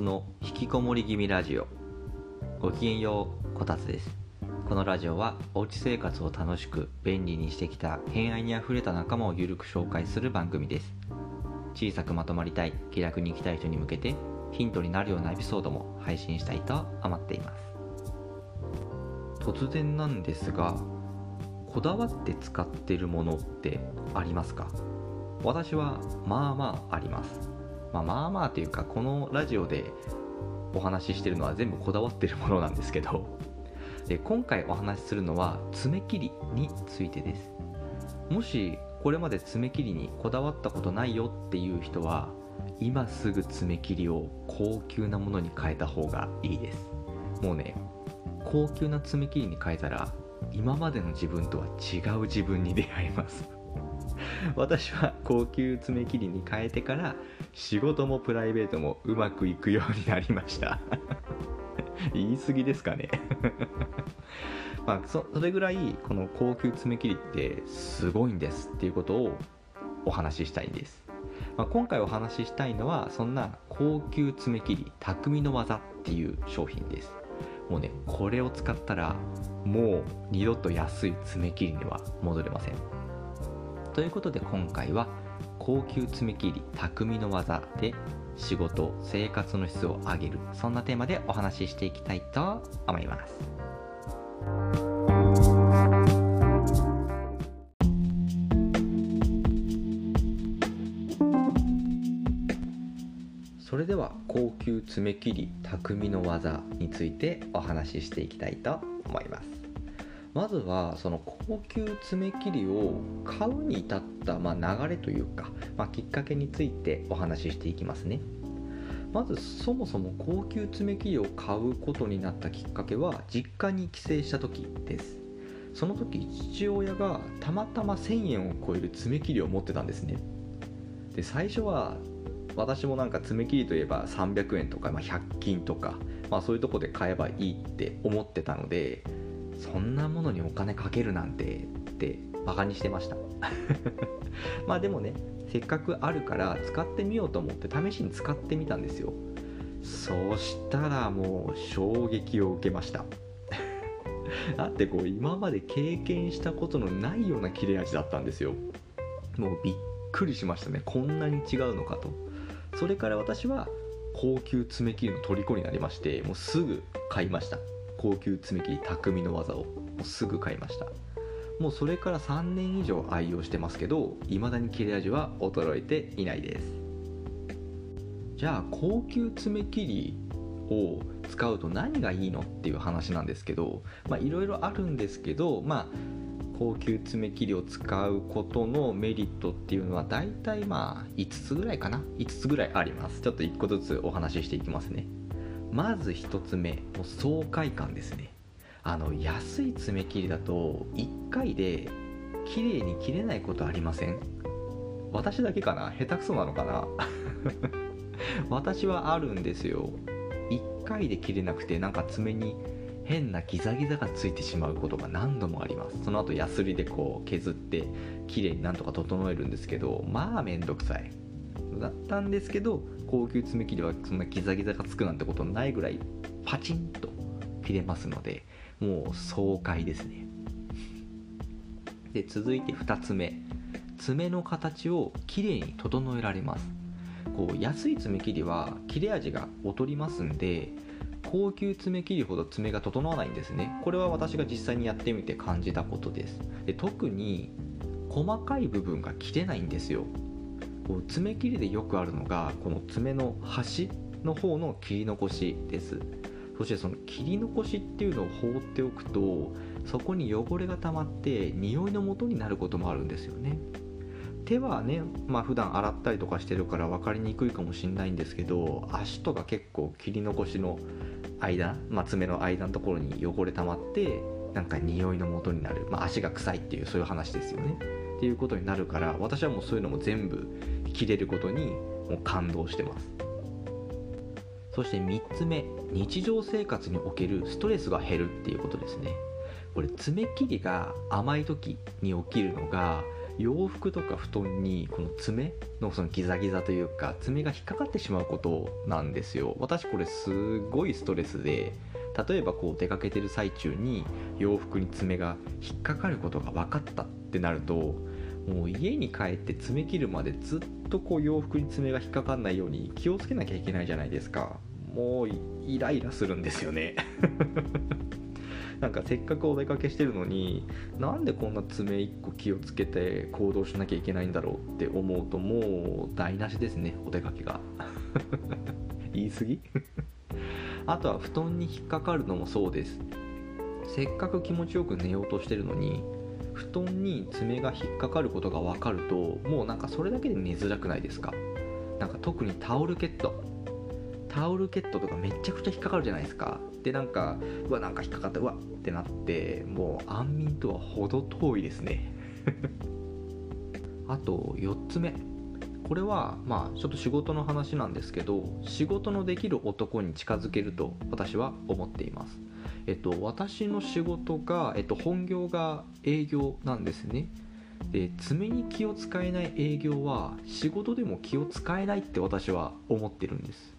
つの引きこもり気味ラジオ。ごきげんようこたつです。このラジオはおうち生活を楽しく便利にしてきた偏愛にあふれた仲間をゆるく紹介する番組です。小さくまとまりたい気楽に生きたい人に向けてヒントになるようなエピソードも配信したいと思っています。突然なんですがこだわって使ってるものってありますか？私はまあまああります。まあまあまあというかこのラジオでお話ししてるのは全部こだわってるものなんですけどで今回お話しするのは爪切りについてです。もしこれまで爪切りにこだわったことないよっていう人は今すぐ爪切りを高級なものに変えた方がいいです。もうね高級な爪切りに変えたら今までの自分とは違う自分に出会います。私は高級爪切りに変えてから仕事もプライベートもうまくいくようになりました。言い過ぎですかね。まあそそれぐらいこの高級爪切りってすごいんですっていうことをお話ししたいんです、まあ、今回お話ししたいのはそんな高級爪切り匠の技っていう商品です。もうねこれを使ったらもう二度と安い爪切りには戻れません。ということで今回は高級爪切り匠の技で仕事生活の質を上げる。そんなテーマでお話ししていきたいと思います。それでは高級爪切り匠の技についてお話ししていきたいと思います。まずはその高級爪切りを買うに至った、まあ、流れというか、まあ、きっかけについてお話ししていきますね。まずそもそも高級爪切りを買うことになったきっかけは実家に帰省した時です。その時父親がたまたま1000円を超える爪切りを持ってたんですね。で最初は私もなんか爪切りといえば300円とか、まあ、100均とか、まあ、そういうとこで買えばいいって思ってたのでそんなものにお金かけるなんてってバカにしてました。まあでもねせっかくあるから使ってみようと思って試しに使ってみたんですよ。そしたらもう衝撃を受けました。だってこう今まで経験したことのないような切れ味だったんですよ。もうびっくりしましたね。こんなに違うのかと。それから私は高級爪切りの虜になりましてもうすぐ買いました。高級爪切り匠の技をもうすぐ買いました。もうそれから3年以上愛用してますけど未だに切れ味は衰えていないです。じゃあ高級爪切りを使うと何がいいのっていう話なんですけどいろいろあるんですけどまあ高級爪切りを使うことのメリットっていうのは大体まあ5つぐらいかな。5つぐらいあります。ちょっと1個ずつお話ししていきますね。まず1つ目もう爽快感ですね。あの安い爪切りだと1回で綺麗に切れないことありません？私だけかな？下手くそなのかな？私はあるんですよ。1回で切れなくてなんか爪に変なギザギザがついてしまうことが何度もあります。その後ヤスリでこう削って綺麗になんとか整えるんですけどまあめんどくさい。だったんですけど高級爪切りはそんなギザギザがつくなんてことないぐらいパチンと切れますのでもう爽快ですね。で続いて2つ目。爪の形をきれいに整えられます。こう安い爪切りは切れ味が劣りますんで高級爪切りほど爪が整わないんですね。これは私が実際にやってみて感じたことです。で特に細かい部分が切れないんですよ。こう爪切りでよくあるのがこの爪の端の方の切り残しです。そしてその切り残しっていうのを放っておくとそこに汚れが溜まって匂いの元になることもあるんですよね。手はねまあ普段洗ったりとかしてるから分かりにくいかもしれないんですけど足とか結構切り残しの間、まあ、爪の間のところに汚れ溜まってなんか匂いの元になる、まあ、足が臭いっていうそういう話ですよね。っていうことになるから私はもうそういうのも全部切れることにもう感動してます。そして3つ目日常生活におけるストレスが減るっていうことですね。これ爪切りが甘い時に起きるのが洋服とか布団にこの爪のそのギザギザというか爪が引っかかってしまうことなんですよ。私これすごいストレスで例えばこう出かけてる最中に洋服に爪が引っかかることが分かったってなるともう家に帰って爪切るまでずっとこう洋服に爪が引っかかんないように気をつけなきゃいけないじゃないですか。もうイライラするんですよね。なんかせっかくお出かけしてるのになんでこんな爪1個気をつけて行動しなきゃいけないんだろうって思うともう台無しですね。お出かけが。言い過ぎ？あとは布団に引っかかるのもそうです。せっかく気持ちよく寝ようとしてるのに布団に爪が引っかかることが分かるともうなんかそれだけで寝づらくないですか？なんか特にタオルケット。タオルケットとかめちゃくちゃ引っかかるじゃないですか。でなんかうわなんか引っかかったうわってなってもう安眠とは程遠いですね。あと4つ目。これはまあちょっと仕事の話なんですけど仕事のできる男に近づけると私は思っています。えっと私の仕事が、えっと、本業が営業なんですね。で爪に気を使えない営業は仕事でも気を使えないって私は思ってるんです。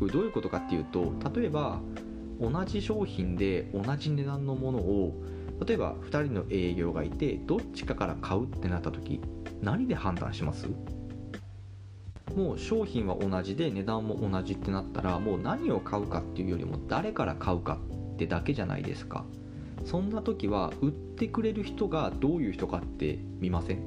これどういうことかっていうと例えば同じ商品で同じ値段のものを例えば2人の営業がいてどっちかから買うってなった時何で判断します？もう商品は同じで値段も同じってなったらもう何を買うかっていうよりも誰から買うかってだけじゃないですか。そんな時は売ってくれる人がどういう人かって見ません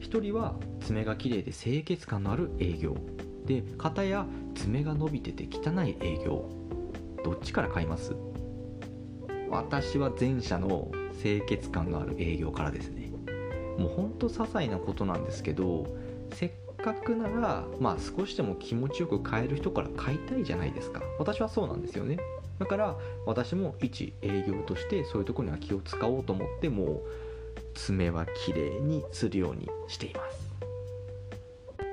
？1人は爪が綺麗で清潔感のある営業。で片や爪が伸びてて汚い営業。どっちから買います？私は前者の清潔感のある営業からですね。もうほんと些細なことなんですけどせっかくならまあ少しでも気持ちよく買える人から買いたいじゃないですか。私はそうなんですよね。だから私も一営業としてそういうところには気を使おうと思ってもう爪は綺麗にするようにしています。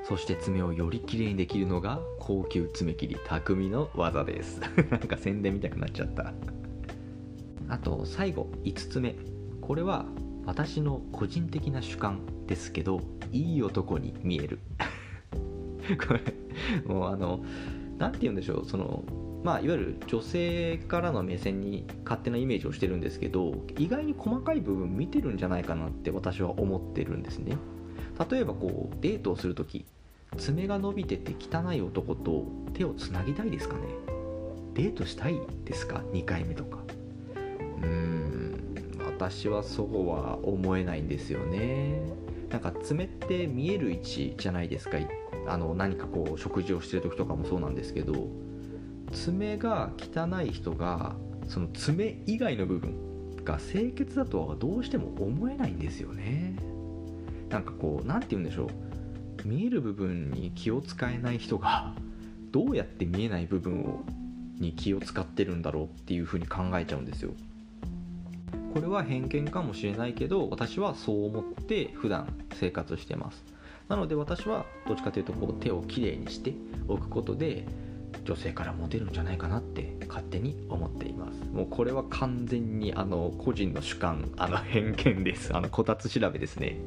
そして爪をより綺麗にできるのが高級爪切り匠の技です。なんか宣伝見たくなっちゃった。あと最後5つ目。これは私の個人的な主観ですけどいい男に見える。これもうあの何て言うんでしょうそのまあいわゆる女性からの目線に勝手なイメージをしてるんですけど意外に細かい部分見てるんじゃないかなって私は思ってるんですね。例えばこうデートをする時爪が伸びてて汚い男と手をつなぎたいですかね。デートしたいですか？2回目とか。うーん私はそうは思えないんですよね。なんか爪って見える位置じゃないですか。あの何かこう食事をしてる時とかもそうなんですけど。爪が汚い人がその爪以外の部分が清潔だとはどうしても思えないんですよね。なんかこう何て言うんでしょう。見える部分に気を使えない人がどうやって見えない部分をに気を使ってるんだろうっていうふうに考えちゃうんですよ。これは偏見かもしれないけど私はそう思って普段生活してます。なので私はどっちかというとこう手をきれいにしておくことで女性からモテるんじゃないかなって勝手に思っています。もうこれは完全にあの個人の主観あの偏見です。あのこたつ調べですね。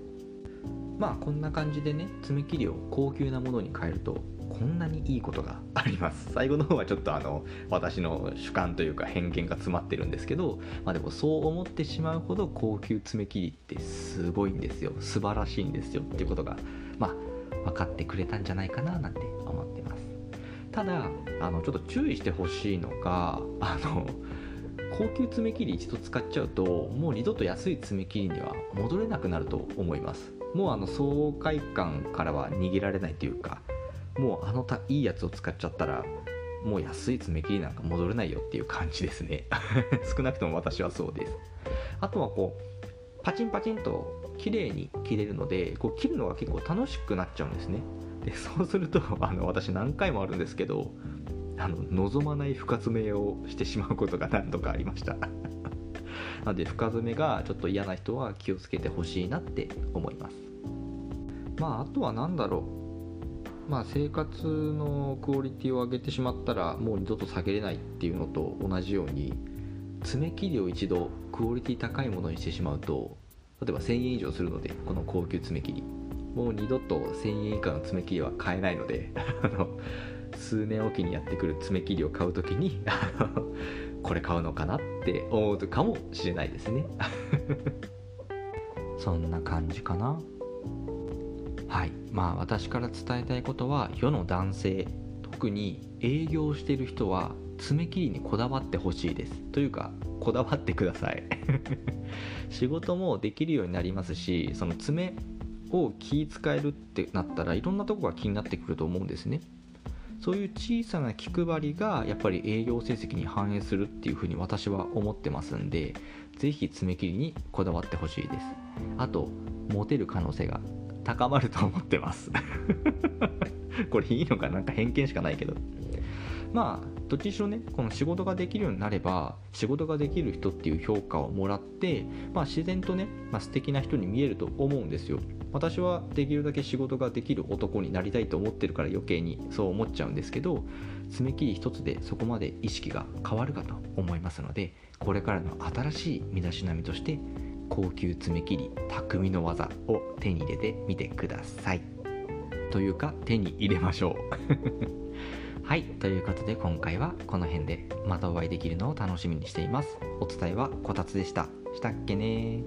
まあこんな感じでね爪切りを高級なものに変えるとこんなにいいことがあります。最後の方はちょっとあの私の主観というか偏見が詰まってるんですけどまあでもそう思ってしまうほど高級爪切りってすごいんですよ。素晴らしいんですよっていうことがまあ分かってくれたんじゃないかななんて思ってます。ただあのちょっと注意してほしいのがあの高級爪切り一度使っちゃうともう二度と安い爪切りには戻れなくなると思います。もうあの爽快感からは逃げられないというかもうあのたいいやつを使っちゃったらもう安い爪切りなんか戻れないよっていう感じですね。少なくとも私はそうです。あとはこうパチンパチンと綺麗に切れるのでこう切るのが結構楽しくなっちゃうんですね。でそうするとあの私何回もあるんですけどあの望まない深爪をしてしまうことが 何度かありました。なので深爪がちょっと嫌な人は気をつけてほしいなって思います。まああとは何だろう。まあ生活のクオリティを上げてしまったらもう二度と下げれないっていうのと同じように爪切りを一度クオリティ高いものにしてしまうと例えば1000円以上するのでこの高級爪切り。もう二度と1000円以下の爪切りは買えないので 数年おきにやってくる爪切りを買う時に これ買うのかなって思うかもしれないですね。そんな感じかな。はい。まあ私から伝えたいことは世の男性特に営業してる人は爪切りにこだわってほしいです。というかこだわってください。仕事もできるようになりますしその爪を気使えるってなったらいろんなとこが気になってくると思うんですね。そういう小さな気配りがやっぱり営業成績に反映するっていうふうに私は思ってますんで是非爪切りにこだわってほしいです。あとモテる可能性が。高まると思ってます。これいいのかなんか偏見しかないけど。まあどっちにしろねこの仕事ができるようになれば仕事ができる人っていう評価をもらって、まあ、自然とね、まあ、素敵な人に見えると思うんですよ。私はできるだけ仕事ができる男になりたいと思ってるから余計にそう思っちゃうんですけど爪切り一つでそこまで意識が変わるかと思いますのでこれからの新しい身だしなみとして高級爪切り匠の技を手に入れてみてください。というか手に入れましょう。はい、ということで今回はこの辺で。またお会いできるのを楽しみにしています。お伝えはこたつでした。したっけね